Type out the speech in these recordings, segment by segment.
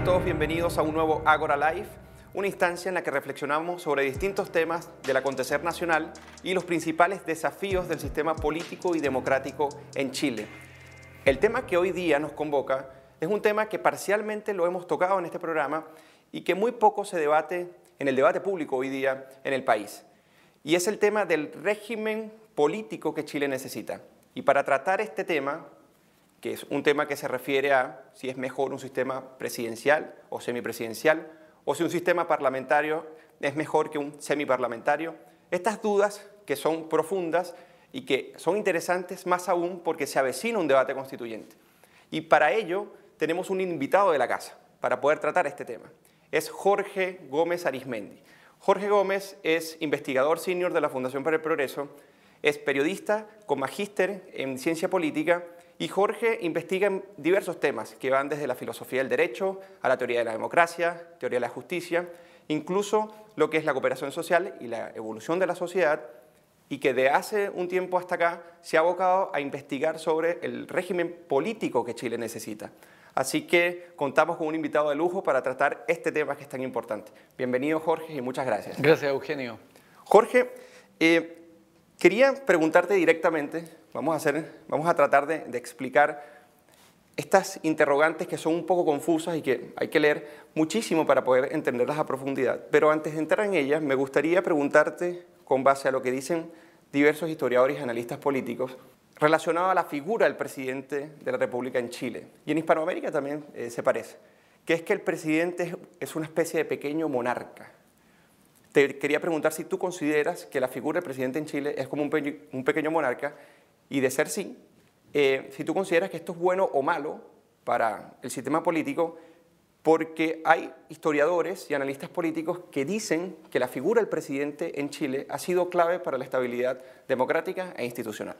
Sean todos bienvenidos a un nuevo Agora Live, una instancia en la que reflexionamos sobre distintos temas del acontecer nacional y los principales desafíos del sistema político y democrático en Chile. El tema que hoy día nos convoca es un tema que parcialmente lo hemos tocado en este programa y que muy poco se debate en el debate público hoy día en el país. Y es el tema del régimen político que Chile necesita. Y para tratar este tema, que es un tema que se refiere a si es mejor un sistema presidencial o semipresidencial, o si un sistema parlamentario es mejor que un semiparlamentario. Estas dudas que son profundas y que son interesantes más aún porque se avecina un debate constituyente. Y para ello tenemos un invitado de la casa para poder tratar este tema. Es Jorge Gómez Arismendi. Jorge Gómez es investigador senior de la Fundación para el Progreso, es periodista con magíster en ciencia política y Jorge investiga en diversos temas que van desde la filosofía del derecho a la teoría de la democracia, teoría de la justicia, incluso lo que es la cooperación social y la evolución de la sociedad, y que de hace un tiempo hasta acá se ha abocado a investigar sobre el régimen político que Chile necesita. Así que contamos con un invitado de lujo para tratar este tema que es tan importante. Bienvenido Jorge y muchas gracias. Gracias Eugenio. Jorge, eh, Quería preguntarte directamente, vamos a, hacer, vamos a tratar de, de, explicar estas interrogantes que son un poco confusas y que hay que leer muchísimo para poder entenderlas a profundidad. Pero antes de entrar en ellas, me gustaría preguntarte, con base a lo que dicen diversos historiadores y analistas políticos, relacionado a la figura del presidente de la República en Chile. Y en Hispanoamérica también eh, se parece, que es que el presidente es una especie de pequeño monarca te quería preguntar si tú consideras que la figura del presidente en Chile es como un, pe un pequeño monarca y de ser sí, eh, si tú consideras que esto es bueno o malo para el sistema político, porque hay historiadores y analistas políticos que dicen que la figura del presidente en Chile ha sido clave para la estabilidad democrática e institucional.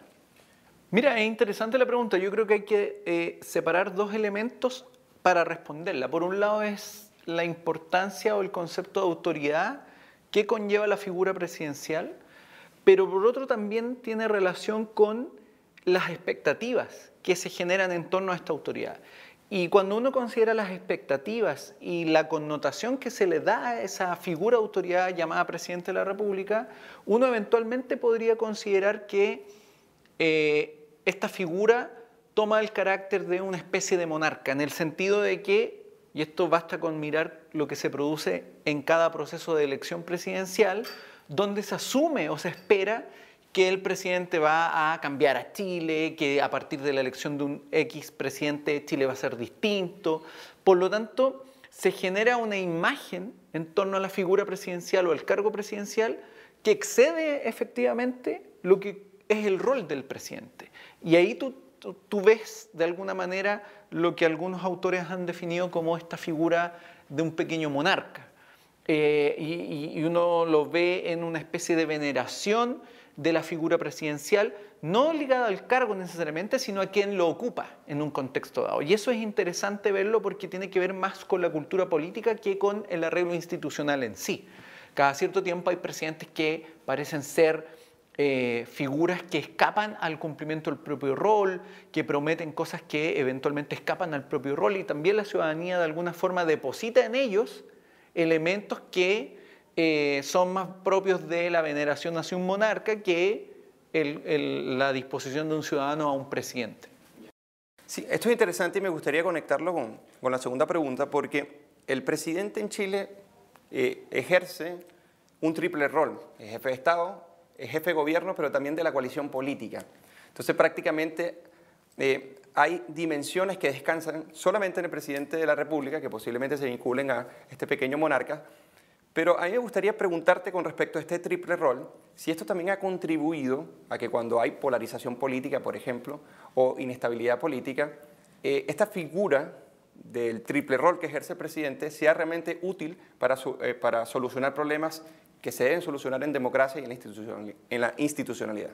Mira, es interesante la pregunta. Yo creo que hay que eh, separar dos elementos para responderla. Por un lado es la importancia o el concepto de autoridad qué conlleva la figura presidencial, pero por otro también tiene relación con las expectativas que se generan en torno a esta autoridad. Y cuando uno considera las expectativas y la connotación que se le da a esa figura autoridad llamada presidente de la República, uno eventualmente podría considerar que eh, esta figura toma el carácter de una especie de monarca, en el sentido de que y esto basta con mirar lo que se produce en cada proceso de elección presidencial, donde se asume o se espera que el presidente va a cambiar a Chile, que a partir de la elección de un X presidente Chile va a ser distinto. Por lo tanto, se genera una imagen en torno a la figura presidencial o el cargo presidencial que excede efectivamente lo que es el rol del presidente. Y ahí tú, tú ves de alguna manera lo que algunos autores han definido como esta figura de un pequeño monarca. Eh, y, uno lo ve en una especie de veneración de la figura presidencial, no ligada al cargo necesariamente, sino a quien lo ocupa en un contexto dado. Y eso es interesante verlo porque tiene que ver más con la cultura política que con el arreglo institucional en sí. Cada cierto tiempo hay presidentes que parecen ser eh, figuras que escapan al cumplimiento del propio rol, que prometen cosas que eventualmente escapan al propio rol y también la ciudadanía de alguna forma deposita en ellos elementos que eh, son más propios de la veneración hacia un monarca que la disposición de un ciudadano a un presidente. Sí, esto es interesante y me gustaría conectarlo con, la segunda pregunta porque el presidente en Chile eh, ejerce un triple rol, es jefe de Estado, jefe de gobierno, pero también de la coalición política. Entonces prácticamente eh, hay dimensiones que descansan solamente en el presidente de la República, que posiblemente se vinculen a este pequeño monarca, pero a mí me gustaría preguntarte con respecto a este triple rol, si esto también ha contribuido a que cuando hay polarización política, por ejemplo, o inestabilidad política, eh, esta figura del triple rol que ejerce el presidente sea realmente útil para, eh, para solucionar problemas que se deben solucionar en democracia y en la, institucionalidad.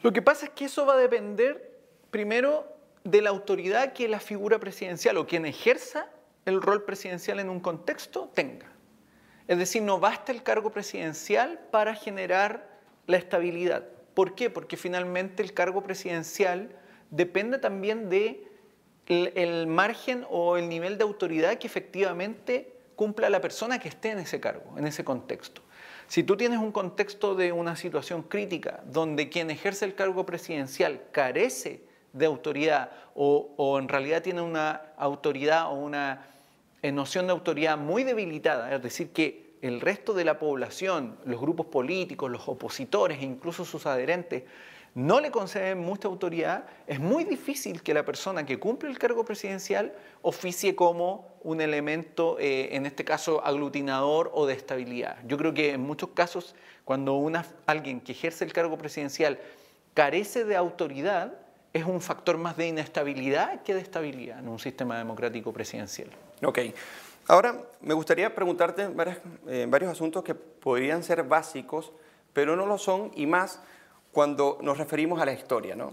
Lo que pasa es que eso va a depender primero de la autoridad que la figura presidencial o quien ejerza el rol presidencial en un contexto tenga. Es decir, no basta el cargo presidencial para generar la estabilidad. ¿Por qué? Porque finalmente el cargo presidencial depende también de el, margen o el nivel de autoridad que efectivamente cumpla la persona que esté en ese cargo, en ese contexto. Si tú tienes un contexto de una situación crítica donde quien ejerce el cargo presidencial carece de autoridad o, en realidad tiene una autoridad o una eh, noción de autoridad muy debilitada, es decir, que el resto de la población, los grupos políticos, los opositores e incluso sus adherentes no le conceden mucha autoridad, es muy difícil que la persona que cumple el cargo presidencial oficie como un elemento, eh, en este caso, aglutinador o de estabilidad. Yo creo que en muchos casos, cuando alguien que ejerce el cargo presidencial carece de autoridad, es un factor más de inestabilidad que de estabilidad en un sistema democrático presidencial. Ok. Ahora, me gustaría preguntarte eh, varios asuntos que podrían ser básicos, pero no lo son, y más cuando nos referimos a la historia. ¿no?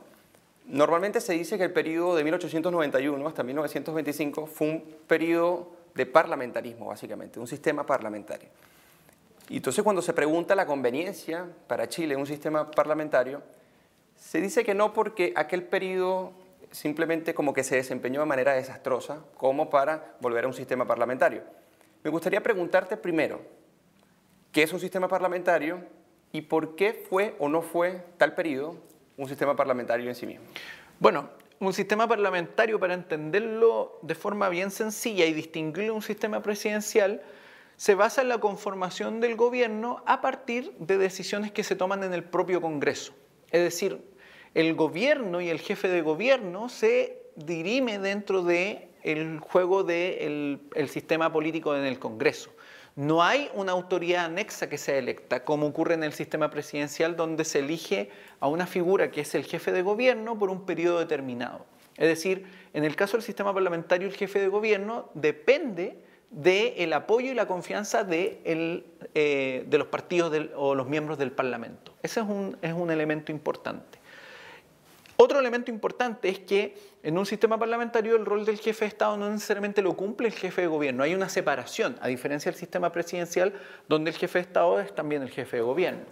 Normalmente se dice que el periodo de 1891 hasta 1925 fue un periodo de parlamentarismo, básicamente, un sistema parlamentario. Y entonces cuando se pregunta la conveniencia para Chile un sistema parlamentario, se dice que no porque aquel periodo simplemente como que se desempeñó de manera desastrosa como para volver a un sistema parlamentario. Me gustaría preguntarte primero, ¿qué es un sistema parlamentario? y por qué fue o no fue tal periodo un sistema parlamentario en sí mismo. Bueno, un sistema parlamentario, para entenderlo de forma bien sencilla y distinguirlo de un sistema presidencial, se basa en la conformación del gobierno a partir de decisiones que se toman en el propio Congreso. Es decir, el gobierno y el jefe de gobierno se dirime dentro del el juego del el sistema político en el Congreso. No hay una autoridad anexa que sea electa, como ocurre en el sistema presidencial, donde se elige a una figura que es el jefe de gobierno por un periodo determinado. Es decir, en el caso del sistema parlamentario, el jefe de gobierno depende del apoyo y la confianza de, eh, los partidos o los miembros del Parlamento. Ese es un elemento importante. Otro elemento importante es que en un sistema parlamentario el rol del jefe de Estado no necesariamente lo cumple el jefe de gobierno. Hay una separación, a diferencia del sistema presidencial, donde el jefe de Estado es también el jefe de gobierno.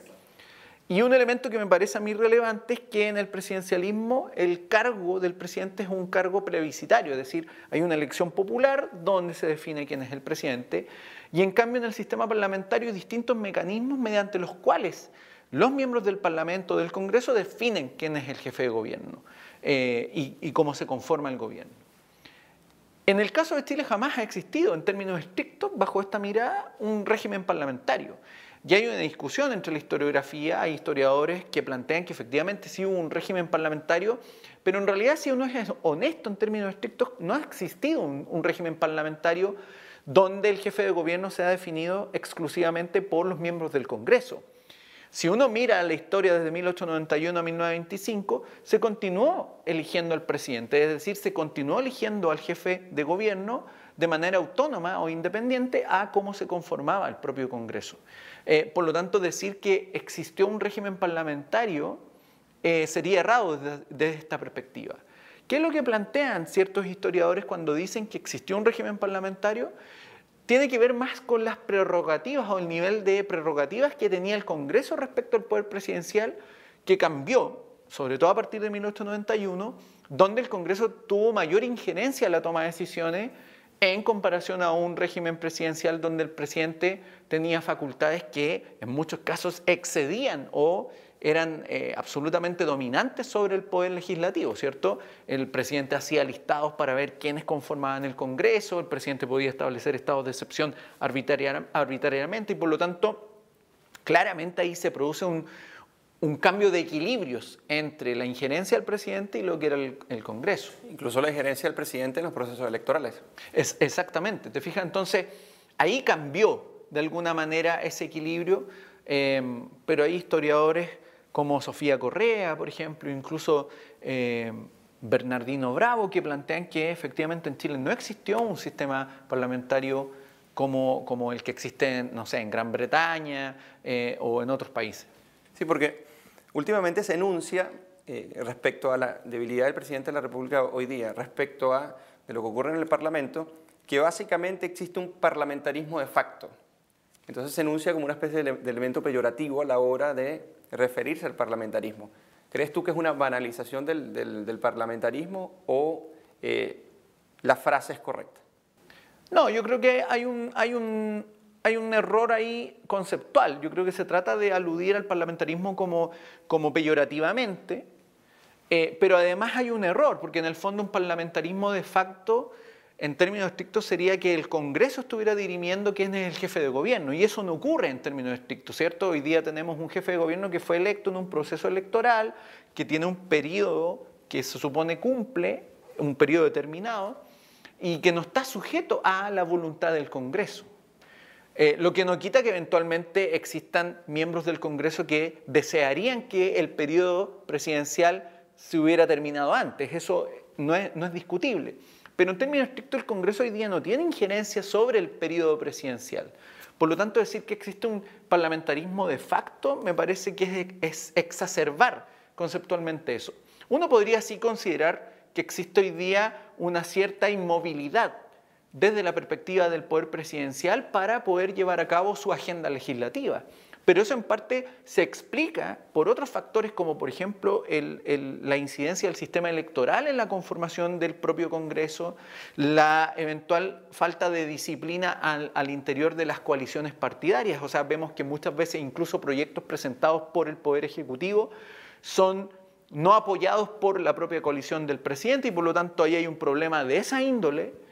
Y un elemento que me parece a mí relevante es que en el presidencialismo el cargo del presidente es un cargo plebiscitario, es decir, hay una elección popular donde se define quién es el presidente, y en cambio en el sistema parlamentario hay distintos mecanismos mediante los cuales los miembros del Parlamento, del Congreso, definen quién es el jefe de gobierno eh, y, cómo se conforma el gobierno. En el caso de Chile jamás ha existido, en términos estrictos, bajo esta mirada, un régimen parlamentario. Y hay una discusión entre la historiografía, hay historiadores que plantean que efectivamente sí hubo un régimen parlamentario, pero en realidad si uno es honesto en términos estrictos, no ha existido un régimen parlamentario donde el jefe de gobierno se ha definido exclusivamente por los miembros del Congreso. Si uno mira la historia desde 1891 a 1925, se continuó eligiendo al presidente, es decir, se continuó eligiendo al jefe de gobierno de manera autónoma o independiente a cómo se conformaba el propio Congreso. Eh, por lo tanto, decir que existió un régimen parlamentario eh, sería errado desde esta perspectiva. ¿Qué es lo que plantean ciertos historiadores cuando dicen que existió un régimen parlamentario? Tiene que ver más con las prerrogativas o el nivel de prerrogativas que tenía el Congreso respecto al poder presidencial, que cambió, sobre todo a partir de 1891, donde el Congreso tuvo mayor injerencia en la toma de decisiones en comparación a un régimen presidencial donde el presidente tenía facultades que en muchos casos excedían o eran eh, absolutamente dominantes sobre el poder legislativo, ¿cierto? El presidente hacía listados para ver quiénes conformaban el Congreso, el presidente podía establecer estados de excepción arbitrariamente y por lo tanto, claramente ahí se produce un, cambio de equilibrios entre la injerencia del presidente y lo que era el, Congreso. Incluso la injerencia del presidente en los procesos electorales. Es, exactamente, te fijas, entonces ahí cambió de alguna manera ese equilibrio, eh, pero hay historiadores como Sofía Correa, por ejemplo, incluso eh, Bernardino Bravo, que plantean que efectivamente en Chile no existió un sistema parlamentario como, como el que existe, no sé, en Gran Bretaña eh, o en otros países. Sí, porque últimamente se enuncia eh, respecto a la debilidad del presidente de la República hoy día, respecto a de lo que ocurre en el Parlamento, que básicamente existe un parlamentarismo de facto. Entonces se enuncia como una especie de elemento peyorativo a la hora de referirse al parlamentarismo. ¿Crees tú que es una banalización del, parlamentarismo o eh, la frase es correcta. No, yo creo que hay un, error ahí conceptual. Yo creo que se trata de aludir al parlamentarismo como, como peyorativamente, eh, pero además hay un error, porque en el fondo un parlamentarismo de facto, en términos estrictos, sería que el Congreso estuviera dirimiendo quién es el jefe de gobierno, y eso no ocurre en términos estrictos, ¿cierto? Hoy día tenemos un jefe de gobierno que fue electo en un proceso electoral, que tiene un periodo que se supone cumple, un periodo determinado, y que no está sujeto a la voluntad del Congreso. Eh, lo que no quita que eventualmente existan miembros del Congreso que desearían que el periodo presidencial se hubiera terminado antes. Eso no es, no es discutible. Pero en términos estrictos, el Congreso hoy día no tiene injerencia sobre el periodo presidencial. Por lo tanto, decir que existe un parlamentarismo de facto me parece que es, exacerbar conceptualmente eso. Uno podría así considerar que existe hoy día una cierta inmovilidad desde la perspectiva del poder presidencial para poder llevar a cabo su agenda legislativa. Pero eso en parte se explica por otros factores como por ejemplo la incidencia del sistema electoral en la conformación del propio Congreso, la eventual falta de disciplina al, al, interior de las coaliciones partidarias. O sea, vemos que muchas veces incluso proyectos presentados por el Poder Ejecutivo son no apoyados por la propia coalición del presidente y por lo tanto ahí hay un problema de esa índole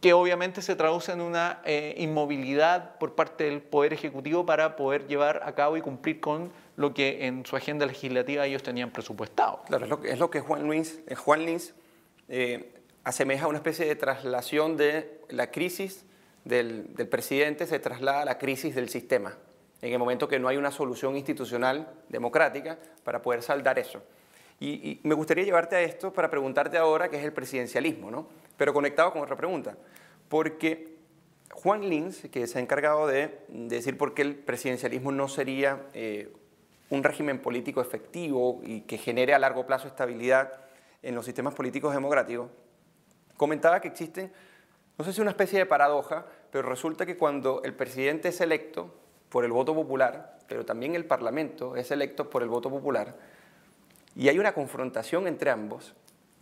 que obviamente se traduce en una eh, inmovilidad por parte del Poder Ejecutivo para poder llevar a cabo y cumplir con lo que en su agenda legislativa ellos tenían presupuestado. Claro, es lo que, Juan Luis, eh, Juan Lins eh, asemeja a una especie de traslación de la crisis del, presidente, se traslada a la crisis del sistema, en el momento que no hay una solución institucional democrática para poder saldar eso. Y, me gustaría llevarte a esto para preguntarte ahora qué es el presidencialismo, ¿no? pero conectado con otra pregunta, porque Juan Lins, que se ha encargado de, decir por qué el presidencialismo no sería eh, un régimen político efectivo y que genere a largo plazo estabilidad en los sistemas políticos democráticos, comentaba que existen, no sé si una especie de paradoja, pero resulta que cuando el presidente es electo por el voto popular, pero también el Parlamento es electo por el voto popular, y hay una confrontación entre ambos,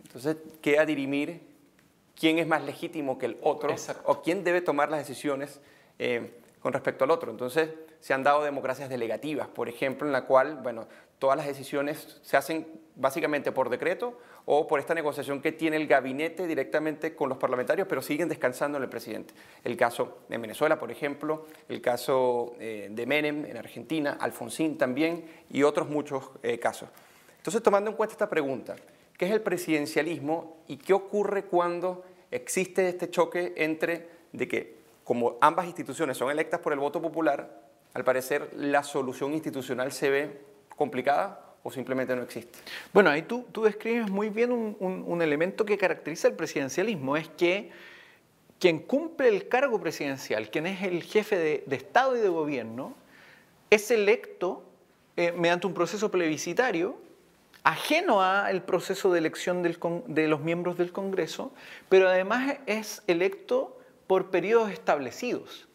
entonces queda dirimir quién es más legítimo que el otro o quién debe tomar las decisiones eh, con respecto al otro. Entonces, se han dado democracias delegativas, por ejemplo, en la cual, bueno, todas las decisiones se hacen básicamente por decreto o por esta negociación que tiene el gabinete directamente con los parlamentarios, pero siguen descansando en el presidente. El caso de Venezuela, por ejemplo, el caso eh, de Menem en Argentina, Alfonsín también y otros muchos eh, casos. Entonces, tomando en cuenta esta pregunta, ¿Qué es el presidencialismo y qué ocurre cuando existe este choque entre de que como ambas instituciones son electas por el voto popular, al parecer la solución institucional se ve complicada o simplemente no existe? Bueno, ahí tú, tú describes muy bien un, elemento que caracteriza el presidencialismo, es que quien cumple el cargo presidencial, quien es el jefe de, Estado y de gobierno, es electo eh, mediante un proceso plebiscitario ajeno al proceso de elección de los miembros del Congreso, pero además es electo por periodos establecidos.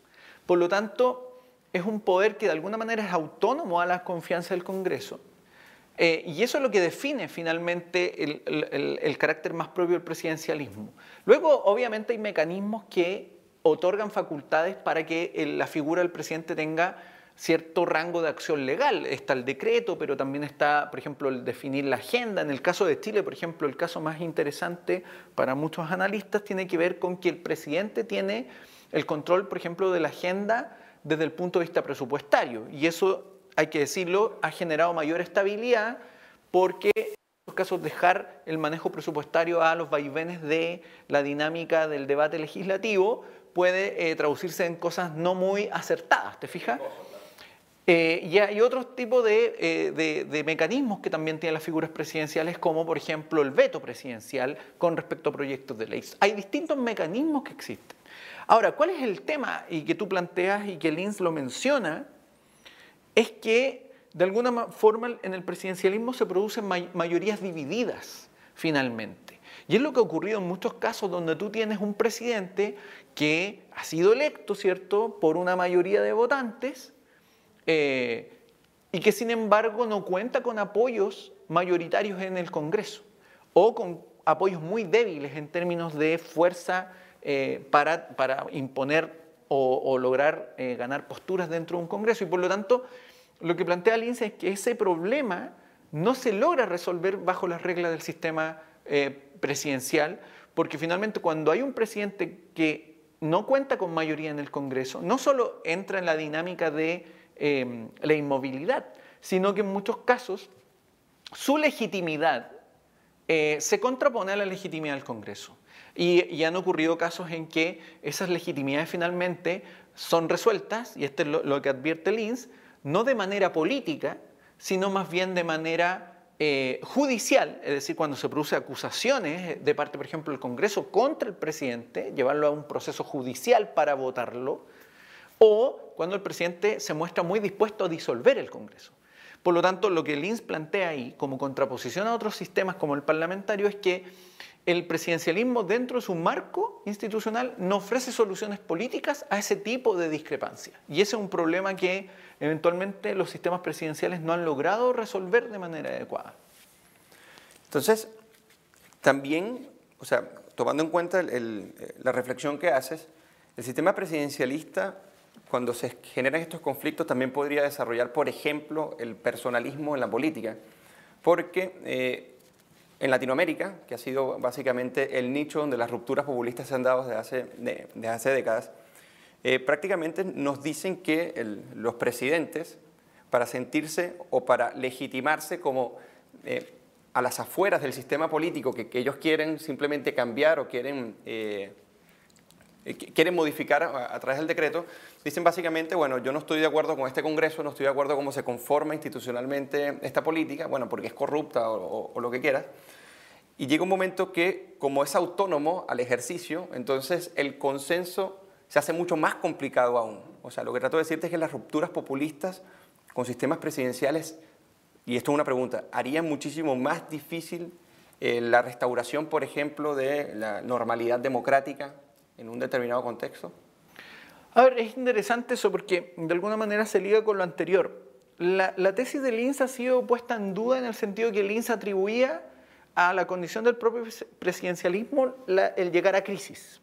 Por lo tanto, es un poder que de alguna manera es autónomo a la confianza del Congreso. Eh, y eso es lo que define finalmente el, carácter más propio del presidencialismo. Luego, obviamente, hay mecanismos que otorgan facultades para que la figura del presidente tenga cierto rango de acción legal. Está el decreto, pero también está, por ejemplo, el definir la agenda. En el caso de Chile, por ejemplo, el caso más interesante para muchos analistas tiene que ver con que el presidente tiene el control, por ejemplo, de la agenda desde el punto de vista presupuestario. Y eso, hay que decirlo, ha generado mayor estabilidad porque casos dejar el manejo presupuestario a los vaivenes de la dinámica del debate legislativo puede eh, traducirse en cosas no muy acertadas, ¿te fijas? Eh, y hay otro tipo eh, de, mecanismos que también tienen las figuras presidenciales, como por ejemplo el veto presidencial con respecto a proyectos de ley. Hay distintos mecanismos que existen. Ahora, ¿cuál es el tema y que tú planteas y que Lins lo menciona? Es que de alguna forma en el presidencialismo se producen mayorías divididas finalmente. Y es lo que ha ocurrido en muchos casos donde tú tienes un presidente que ha sido electo, ¿cierto?, por una mayoría de votantes, eh, y que sin embargo no cuenta con apoyos mayoritarios en el Congreso o con apoyos muy débiles en términos de fuerza eh, para, para, imponer o, lograr eh, ganar posturas dentro de un Congreso. Y por lo tanto, lo que plantea Lince es que ese problema no se logra resolver bajo las reglas del sistema presidencial, porque finalmente cuando hay un presidente que no cuenta con mayoría en el Congreso, no solo entra en la dinámica de la inmovilidad, sino que en muchos casos su legitimidad eh, se contrapone a la legitimidad del Congreso. Y, han ocurrido casos en que esas legitimidades finalmente son resueltas, y esto es lo, que advierte Linz, no de manera política, sino más bien de manera eh, judicial, es decir, cuando se producen acusaciones de parte, por ejemplo, del Congreso contra el presidente, llevarlo a un proceso judicial para votarlo, o cuando el presidente se muestra muy dispuesto a disolver el Congreso. Por lo tanto, lo que Linz plantea ahí, como contraposición a otros sistemas como el parlamentario, es que el presidencialismo dentro de su marco institucional no ofrece soluciones políticas a ese tipo de discrepancia. Y ese es un problema que eventualmente los sistemas presidenciales no han logrado resolver de manera adecuada. Entonces, también, o sea, tomando en cuenta la reflexión que haces, el sistema presidencialista cuando se generan estos conflictos también podría desarrollar, por ejemplo, el personalismo en la política, porque eh, en Latinoamérica, que ha sido básicamente el nicho donde las rupturas populistas se han dado desde hace, hace décadas, eh, prácticamente nos dicen que los presidentes, para sentirse o para legitimarse como eh, a las afueras del sistema político que, ellos quieren simplemente cambiar o quieren eh, quieren modificar a, través del decreto, dicen básicamente, bueno, yo no estoy de acuerdo con este Congreso, no estoy de acuerdo cómo se conforma institucionalmente esta política, bueno, porque es corrupta o, lo que quieras. Y llega un momento que, como es autónomo al ejercicio, entonces el consenso se hace mucho más complicado aún. O sea, lo que trato de decirte es que las rupturas populistas con sistemas presidenciales, y esto es una pregunta, harían muchísimo más difícil eh, la restauración, por ejemplo, de la normalidad democrática en un determinado contexto? A ver, es interesante eso porque de alguna manera se liga con lo anterior. La, tesis de Linz ha sido puesta en duda en el sentido que Linz atribuía a la condición del propio presidencialismo el llegar a crisis.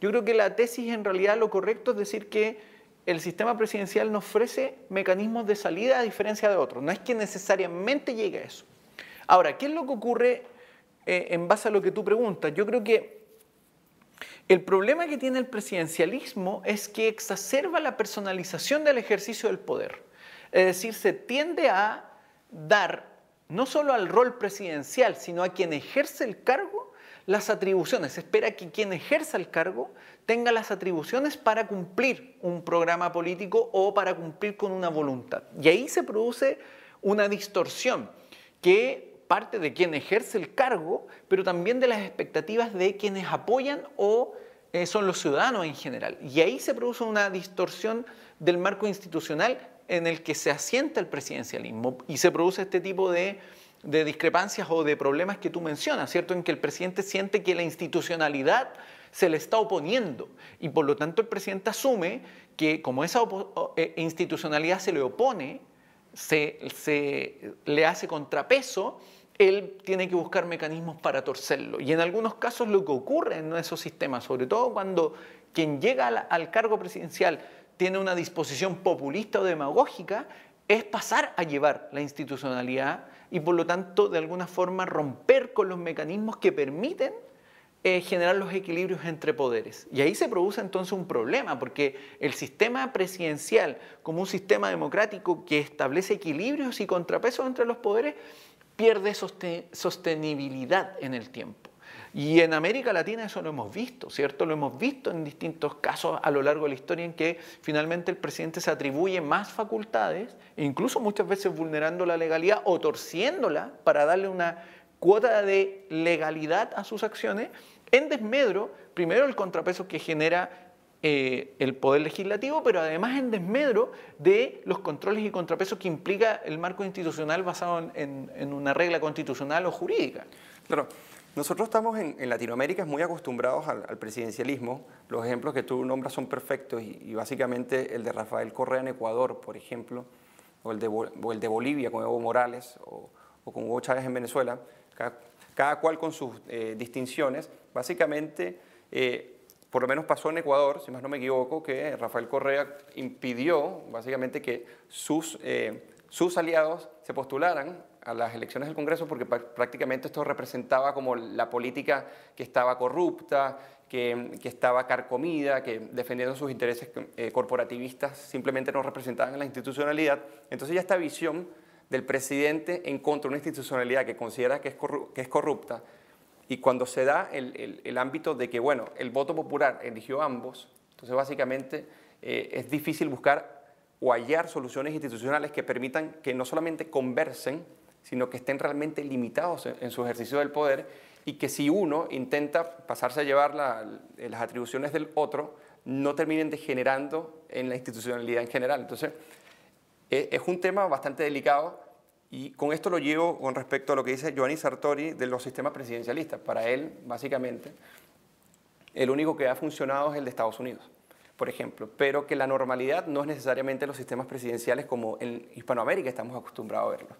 Yo creo que la tesis en realidad lo correcto es decir que el sistema presidencial nos ofrece mecanismos de salida a diferencia de otros. No es que necesariamente llegue a eso. Ahora, ¿qué es lo que ocurre eh, en base a lo que tú preguntas? Yo creo que el problema que tiene el presidencialismo es que exacerba la personalización del ejercicio del poder. Es decir, se tiende a dar no solo al rol presidencial, sino a quien ejerce el cargo las atribuciones. Se espera que quien ejerza el cargo tenga las atribuciones para cumplir un programa político o para cumplir con una voluntad. Y ahí se produce una distorsión que parte de quien ejerce el cargo, pero también de las expectativas de quienes apoyan o eh, son los ciudadanos en general. Y ahí se produce una distorsión del marco institucional en el que se asienta el presidencialismo y se produce este tipo de, discrepancias o de problemas que tú mencionas, ¿cierto? En que el presidente siente que la institucionalidad se le está oponiendo y por lo tanto el presidente asume que como esa eh, institucionalidad se le opone, se le hace contrapeso, él tiene que buscar mecanismos para torcerlo. Y en algunos casos lo que ocurre en esos sistemas, sobre todo cuando quien llega al, cargo presidencial tiene una disposición populista o demagógica, es pasar a llevar la institucionalidad y por lo tanto de alguna forma romper con los mecanismos que permiten eh, generar los equilibrios entre poderes. Y ahí se produce entonces un problema, porque el sistema presidencial como un sistema democrático que establece equilibrios y contrapesos entre los poderes, pierde sostenibilidad en el tiempo. Y en América Latina eso lo hemos visto, ¿cierto? Lo hemos visto en distintos casos a lo largo de la historia en que finalmente el presidente se atribuye más facultades, incluso muchas veces vulnerando la legalidad o torciéndola para darle una cuota de legalidad a sus acciones, en desmedro, primero el contrapeso que genera eh, el poder legislativo, pero además en desmedro de los controles y contrapesos que implica el marco institucional basado en, una regla constitucional o jurídica. Claro. Nosotros estamos en, Latinoamérica muy acostumbrados al, presidencialismo. Los ejemplos que tú nombras son perfectos y, básicamente el de Rafael Correa en Ecuador, por ejemplo, o el de, el de Bolivia con Evo Morales o, con Hugo Chávez en Venezuela. cada cual con sus distinciones. Básicamente, por lo menos pasó en Ecuador, si más no me equivoco, que Rafael Correa impidió básicamente que sus, sus aliados se postularan a las elecciones del Congreso porque prácticamente esto representaba como la política que estaba corrupta, que, estaba carcomida, que defendiendo sus intereses eh, corporativistas simplemente no representaban la institucionalidad. Entonces ya esta visión del presidente en contra de una institucionalidad que considera que que es corrupta, y cuando se da el, el, ámbito de que, bueno, el voto popular eligió ambos, entonces básicamente eh, es difícil buscar o hallar soluciones institucionales que permitan que no solamente conversen, sino que estén realmente limitados en, su ejercicio del poder y que si uno intenta pasarse a llevar las atribuciones del otro, no terminen degenerando en la institucionalidad en general. Entonces, e, es un tema bastante delicado y con esto lo llevo con respecto a lo que dice Giovanni Sartori de los sistemas presidencialistas. Para él, básicamente, el único que ha funcionado es el de Estados Unidos, por ejemplo, pero que la normalidad no es necesariamente los sistemas presidenciales como en Hispanoamérica estamos acostumbrados a verlos.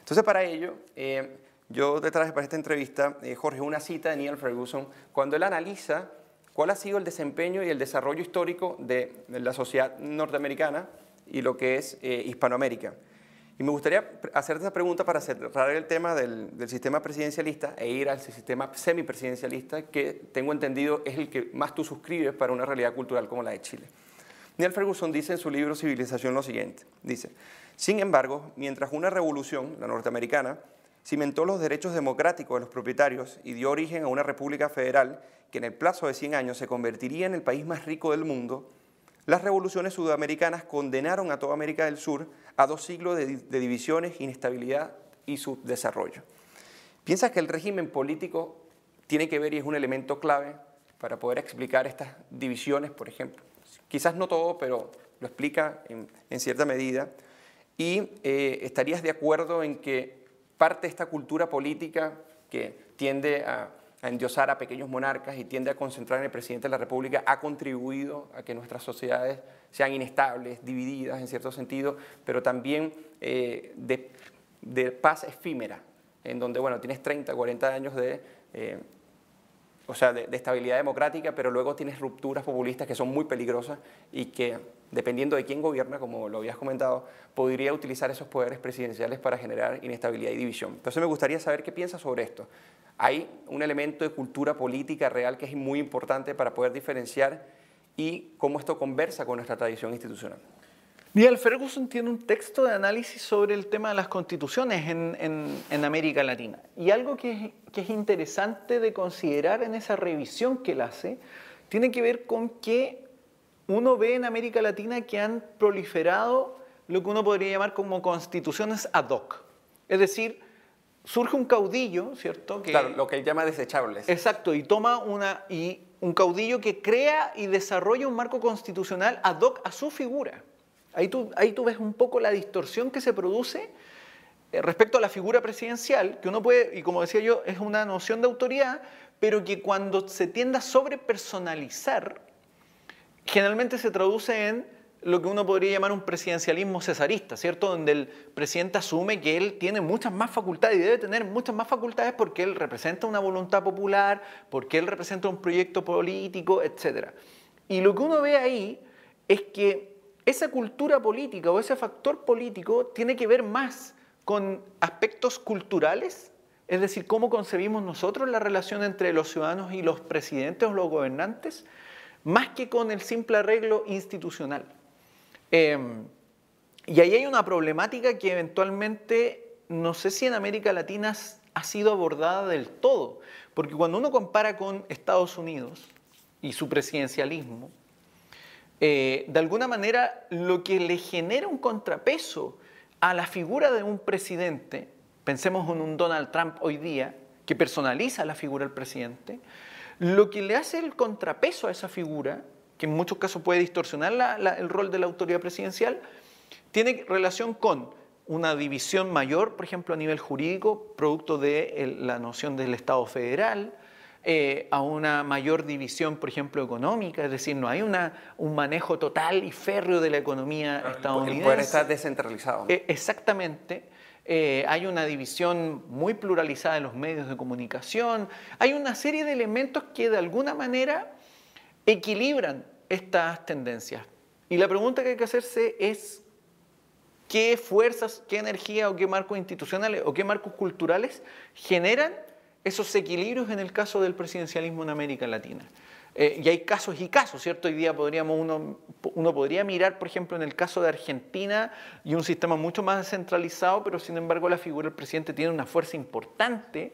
Entonces, para ello, eh, yo te traje para esta entrevista, eh, Jorge, una cita de Neil Ferguson, cuando él analiza cuál ha sido el desempeño y el desarrollo histórico de, la sociedad norteamericana y lo que es eh, Hispanoamérica. Me gustaría hacerte esa pregunta para cerrar el tema del, del, sistema presidencialista e ir al sistema semipresidencialista, que tengo entendido es el que más tú suscribes para una realidad cultural como la de Chile. Neil Ferguson dice en su libro Civilización lo siguiente, dice, sin embargo, mientras una revolución, la norteamericana, cimentó los derechos democráticos de los propietarios y dio origen a una república federal que en el plazo de 100 años se convertiría en el país más rico del mundo, las revoluciones sudamericanas condenaron a toda América del Sur a dos siglos de, divisiones, inestabilidad y subdesarrollo. ¿Piensas que el régimen político tiene que ver y es un elemento clave para poder explicar estas divisiones, por ejemplo? Quizás no todo, pero lo explica en cierta medida y eh, estarías de acuerdo en que parte de esta cultura política que tiende a, endiosar a pequeños monarcas y tiende a concentrar en el presidente de la República ha contribuido a que nuestras sociedades sean inestables, divididas en cierto sentido, pero también eh, de, paz efímera, en donde, bueno, tienes 30, 40 años de... Eh, o sea, de, estabilidad democrática, pero luego tienes rupturas populistas que son muy peligrosas y que, dependiendo de quién gobierna, como lo habías comentado, podría utilizar esos poderes presidenciales para generar inestabilidad y división. Entonces me gustaría saber qué piensas sobre esto. Hay un elemento de cultura política real que es muy importante para poder diferenciar y cómo esto conversa con nuestra tradición institucional. Miguel Ferguson tiene un texto de análisis sobre el tema de las constituciones en, América Latina. Y algo que es, interesante de considerar en esa revisión que él hace, tiene que ver con que uno ve en América Latina que han proliferado lo que uno podría llamar como constituciones ad hoc. Es decir, surge un caudillo, ¿cierto? claro, lo que él llama desechables. Exacto, y toma una, y un caudillo que crea y desarrolla un marco constitucional ad hoc a su figura. Ahí tú, ahí tú ves un poco la distorsión que se produce eh, respecto a la figura presidencial, que uno puede, y como decía yo, es una noción de autoridad, pero que cuando se tiende a sobrepersonalizar, generalmente se traduce en lo que uno podría llamar un presidencialismo cesarista, ¿cierto? Donde el presidente asume que él tiene muchas más facultades y debe tener muchas más facultades porque él representa una voluntad popular, porque él representa un proyecto político, etc. Y lo que uno ve ahí es que esa cultura política o ese factor político tiene que ver más con aspectos culturales, es decir, cómo concebimos nosotros la relación entre los ciudadanos y los presidentes o los gobernantes, más que con el simple arreglo institucional. Em, y ahí hay una problemática que eventualmente, no sé si en América Latina ha sido abordada del todo, porque cuando uno compara con Estados Unidos y su presidencialismo, eh, de alguna manera lo que le genera un contrapeso a la figura de un presidente, pensemos en un Donald Trump hoy día, que personaliza la figura del presidente, lo que le hace el contrapeso a esa figura, que en muchos casos puede distorsionar el rol de la autoridad presidencial, tiene relación con una división mayor, por ejemplo, a nivel jurídico, producto de la noción del Estado federal, eh, a una mayor división, por ejemplo, económica, es decir, no hay una, un manejo total y férreo de la economía estadounidense. El poder está descentralizado. Eh, exactamente. Eh, hay una división muy pluralizada en los medios de comunicación, hay una serie de elementos que de alguna manera equilibran estas tendencias. Y la pregunta que hay que hacerse es qué fuerzas, qué energía o qué marcos institucionales o qué marcos culturales generan esos equilibrios en el caso del presidencialismo en América Latina. Eh, y hay casos y casos, ¿cierto? Hoy día podríamos uno, uno podría mirar, por ejemplo, en el caso de Argentina y un sistema mucho más descentralizado, pero sin embargo la figura del presidente tiene una fuerza importante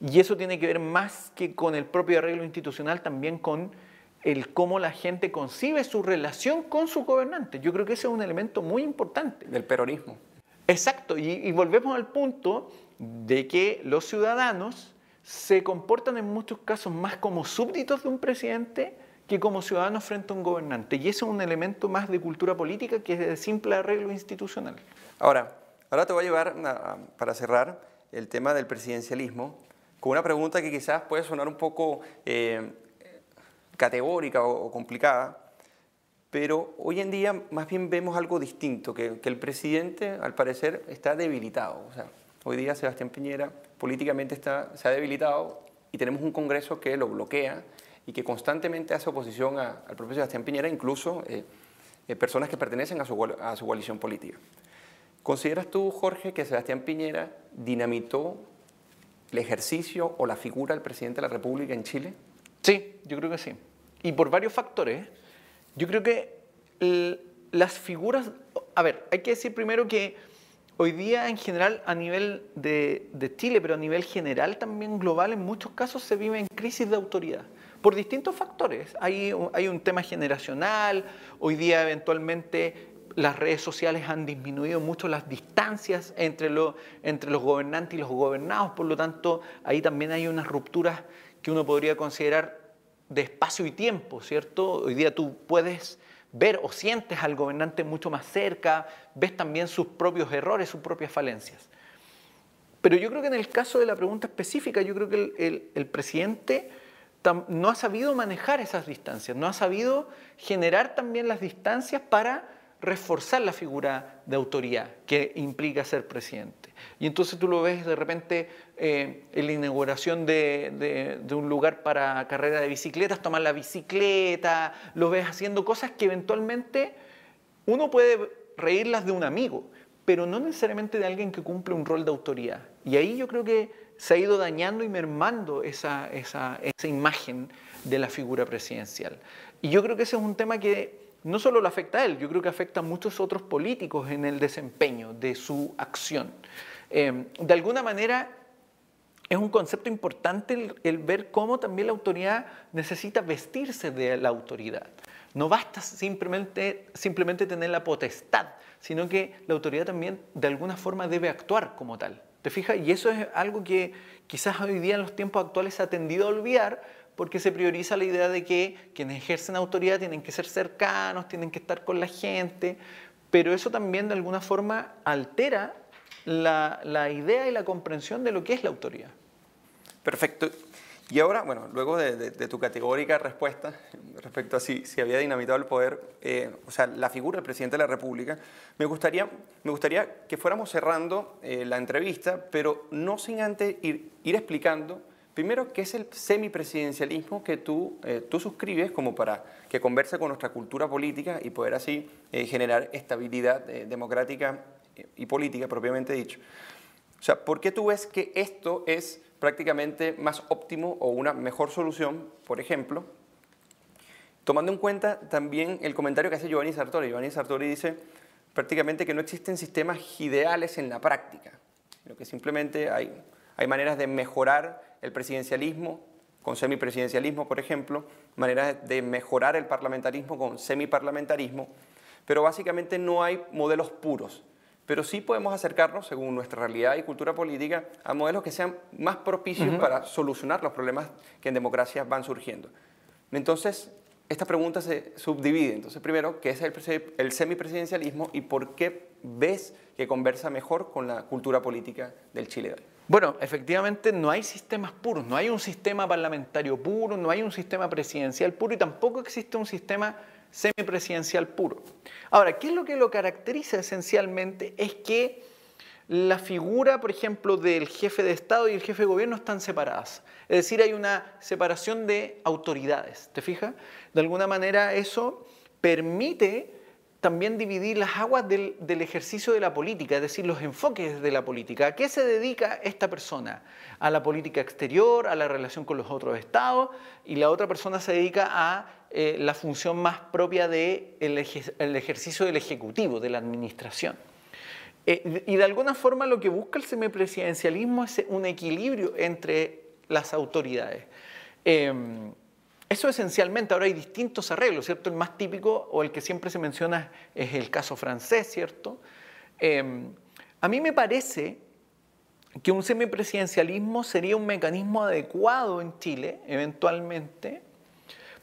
y eso tiene que ver más que con el propio arreglo institucional, también con el cómo la gente concibe su relación con su gobernante. Yo creo que ese es un elemento muy importante. Del peronismo. Exacto, y, y volvemos al punto de que los ciudadanos se comportan en muchos casos más como súbditos de un presidente que como ciudadanos frente a un gobernante. Y eso es un elemento más de cultura política que de simple arreglo institucional. Ahora, ahora te voy a llevar, para cerrar, el tema del presidencialismo, con una pregunta que quizás puede sonar un poco eh, categórica o, complicada, pero hoy en día más bien vemos algo distinto, que, que el presidente al parecer está debilitado. O sea, Hoy día Sebastián Piñera políticamente está, se ha debilitado y tenemos un Congreso que lo bloquea y que constantemente hace oposición al propio Sebastián Piñera, incluso eh, eh, personas que pertenecen a su, a su coalición política. ¿Consideras tú, Jorge, que Sebastián Piñera dinamitó el ejercicio o la figura del presidente de la República en Chile? Sí, yo creo que sí. Y por varios factores. Yo creo que las figuras... A ver, hay que decir primero que Hoy día en general a nivel de, Chile, pero a nivel general también global, en muchos casos se vive en crisis de autoridad por distintos factores. Hay, hay un tema generacional, hoy día eventualmente las redes sociales han disminuido mucho las distancias entre, entre los gobernantes y los gobernados, por lo tanto ahí también hay unas rupturas que uno podría considerar de espacio y tiempo, ¿cierto? Hoy día tú puedes ver o sientes al gobernante mucho más cerca, ves también sus propios errores, sus propias falencias. Pero yo creo que en el caso de la pregunta específica, yo creo que el, presidente no ha sabido manejar esas distancias, no ha sabido generar también las distancias para reforzar la figura de autoridad que implica ser presidente. Y entonces tú lo ves de repente eh, en la inauguración de, un lugar para carrera de bicicletas, tomar la bicicleta, lo ves haciendo cosas que eventualmente uno puede reírlas de un amigo, pero no necesariamente de alguien que cumple un rol de autoridad. Y ahí yo creo que se ha ido dañando y mermando esa, esa imagen de la figura presidencial. Y yo creo que ese es un tema que no solo lo afecta a él, yo creo que afecta a muchos otros políticos en el desempeño de su acción. Em, de alguna manera, es un concepto importante el, ver cómo también la autoridad necesita vestirse de la autoridad. No basta simplemente, simplemente tener la potestad, sino que la autoridad también de alguna forma debe actuar como tal. ¿Te fijas? Y eso es algo que quizás hoy día en los tiempos actuales se ha tendido a olvidar porque se prioriza la idea de que quienes ejercen autoridad tienen que ser cercanos, tienen que estar con la gente, pero eso también de alguna forma altera la, idea y la comprensión de lo que es la autoridad. Perfecto. Y ahora, bueno, luego de, tu categórica respuesta respecto a si, si había dinamitado el poder, eh, o sea, la figura del presidente de la República, me gustaría, me gustaría que fuéramos cerrando eh, la entrevista, pero no sin antes ir, ir explicando Primero, ¿qué es el semipresidencialismo que tú, eh, tú suscribes como para que converse con nuestra cultura política y poder así eh, generar estabilidad democrática y política propiamente dicho? O sea, ¿por qué tú ves que esto es prácticamente más óptimo o una mejor solución, por ejemplo, tomando en cuenta también el comentario que hace Giovanni Sartori? Giovanni Sartori dice prácticamente que no existen sistemas ideales en la práctica, sino que simplemente hay, hay maneras de mejorar el presidencialismo con semipresidencialismo, por ejemplo, maneras de mejorar el parlamentarismo con semiparlamentarismo, pero básicamente no hay modelos puros. Pero sí podemos acercarnos, según nuestra realidad y cultura política, a modelos que sean más propicios para solucionar los problemas que en democracia van surgiendo. Entonces, esta pregunta se subdivide. Entonces, primero, ¿qué es el, el semipresidencialismo y por qué ves que conversa mejor con la cultura política del Chile de hoy? Bueno, efectivamente no hay sistemas puros, no hay un sistema parlamentario puro, no hay un sistema presidencial puro y tampoco existe un sistema semipresidencial puro. Ahora, ¿qué es lo que lo caracteriza esencialmente? Es que la figura, por ejemplo, del jefe de Estado y el jefe de gobierno están separadas. Es decir, hay una separación de autoridades. ¿Te fijas? De alguna manera eso permite también dividir las aguas del, ejercicio de la política, es decir, los enfoques de la política. ¿A qué se dedica esta persona? A la política exterior, a la relación con los otros estados, y la otra persona se dedica a eh, la función más propia del de el ejercicio del Ejecutivo, de la administración. Eh, y de alguna forma lo que busca el semipresidencialismo es un equilibrio entre las autoridades. Em, eso esencialmente, ahora hay distintos arreglos, ¿cierto? El más típico o el que siempre se menciona es el caso francés, ¿cierto? Em, a mí me parece que un semipresidencialismo sería un mecanismo adecuado en Chile, eventualmente,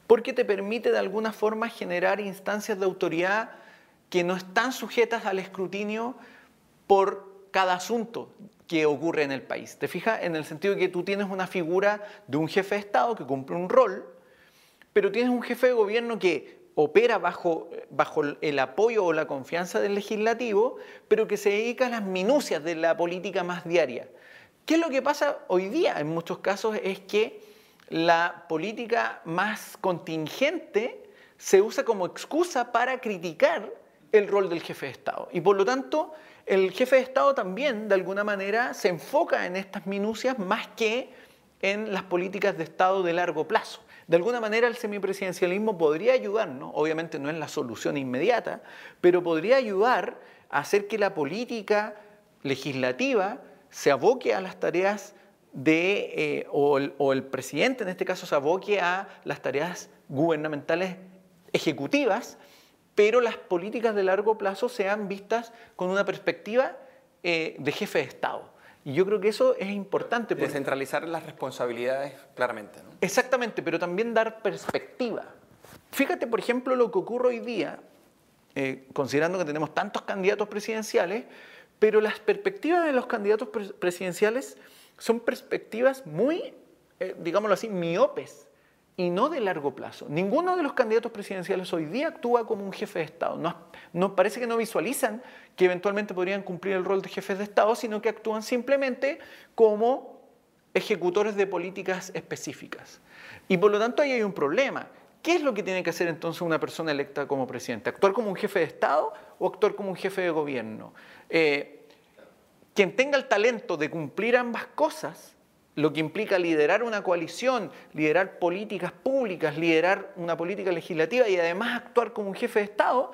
porque te permite de alguna forma generar instancias de autoridad que no están sujetas al escrutinio por cada asunto que ocurre en el país. ¿Te fijas? En el sentido de que tú tienes una figura de un jefe de Estado que cumple un rol, pero tienes un jefe de gobierno que opera bajo, bajo el apoyo o la confianza del legislativo, pero que se dedica a las minucias de la política más diaria. ¿Qué es lo que pasa hoy día? En muchos casos es que la política más contingente se usa como excusa para criticar el rol del jefe de Estado. Y por lo tanto, el jefe de Estado también, de alguna manera, se enfoca en estas minucias más que en las políticas de Estado de largo plazo. De alguna manera el semipresidencialismo podría ayudarnos, obviamente no es la solución inmediata, pero podría ayudar a hacer que la política legislativa se aboque a las tareas de, eh, o, o el presidente en este caso se aboque a las tareas gubernamentales ejecutivas pero las políticas de largo plazo sean vistas con una perspectiva eh, de jefe de Estado. Y yo creo que eso es importante. Descentralizar las responsabilidades claramente. ¿no? Exactamente, pero también dar perspectiva. Fíjate, por ejemplo, lo que ocurre hoy día, eh, considerando que tenemos tantos candidatos presidenciales, pero las perspectivas de los candidatos presidenciales son perspectivas muy, eh, digámoslo así, miopes y no de largo plazo. Ninguno de los candidatos presidenciales hoy día actúa como un jefe de Estado. No, no, parece que no visualizan que eventualmente podrían cumplir el rol de jefes de Estado, sino que actúan simplemente como ejecutores de políticas específicas. Y por lo tanto ahí hay un problema. ¿Qué es lo que tiene que hacer entonces una persona electa como presidente? ¿Actuar como un jefe de Estado o actuar como un jefe de gobierno? Eh, quien tenga el talento de cumplir ambas cosas lo que implica liderar una coalición, liderar políticas públicas, liderar una política legislativa y además actuar como un jefe de Estado,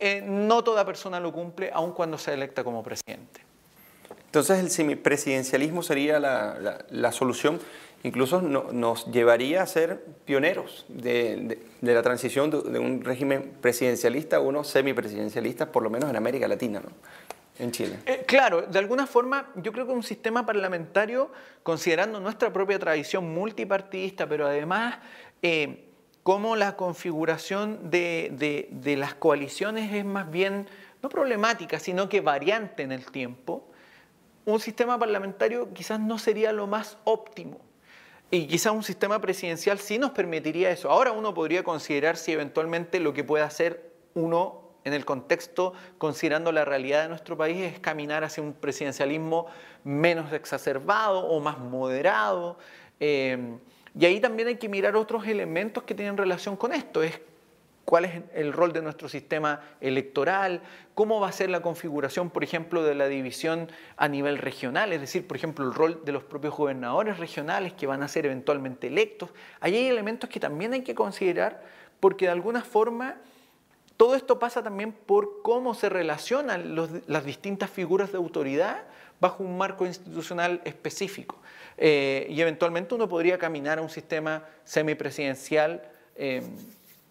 eh, no toda persona lo cumple, aun cuando sea electa como presidente. Entonces el semipresidencialismo sería la, solución, incluso nos llevaría a ser pioneros de, la transición de, de, un régimen presidencialista a uno semipresidencialista, por lo menos en América Latina. ¿no? En Chile. Eh, claro, de alguna forma yo creo que un sistema parlamentario, considerando nuestra propia tradición multipartidista, pero además eh, como la configuración de, de, las coaliciones es más bien no problemática, sino que variante en el tiempo, un sistema parlamentario quizás no sería lo más óptimo. Y quizás un sistema presidencial sí nos permitiría eso. Ahora uno podría considerar si eventualmente lo que puede hacer uno en el contexto, considerando la realidad de nuestro país, es caminar hacia un presidencialismo menos exacerbado o más moderado. Eh, y ahí también hay que mirar otros elementos que tienen relación con esto. Es cuál es el rol de nuestro sistema electoral, cómo va a ser la configuración, por ejemplo, de la división a nivel regional, es decir, por ejemplo, el rol de los propios gobernadores regionales que van a ser eventualmente electos. Ahí hay elementos que también hay que considerar porque de alguna forma todo esto pasa también por cómo se relacionan las distintas figuras de autoridad bajo un marco institucional específico. Eh, y eventualmente uno podría caminar a un sistema semipresidencial eh,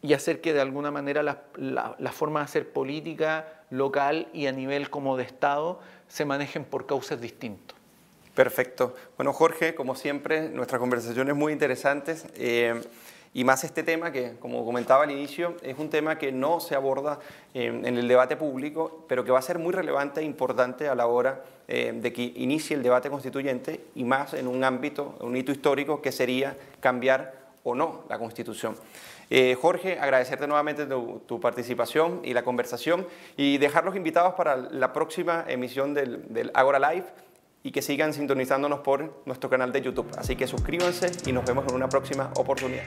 y hacer que de alguna manera la, la, forma de hacer política local y a nivel como de Estado se manejen por causas distintas. Perfecto. Bueno, Jorge, como siempre, nuestras conversaciones muy interesantes. Eh, y más este tema que, como comentaba al inicio, es un tema que no se aborda en el debate público, pero que va a ser muy relevante e importante a la hora eh, de que inicie el debate constituyente y más en un ámbito, un hito histórico que sería cambiar o no la Constitución. Eh, Jorge, agradecerte nuevamente tu, participación y la conversación y dejar los invitados para la próxima emisión del, del Agora Live y que sigan sintonizándonos por nuestro canal de YouTube. Así que suscríbanse y nos vemos en una próxima oportunidad.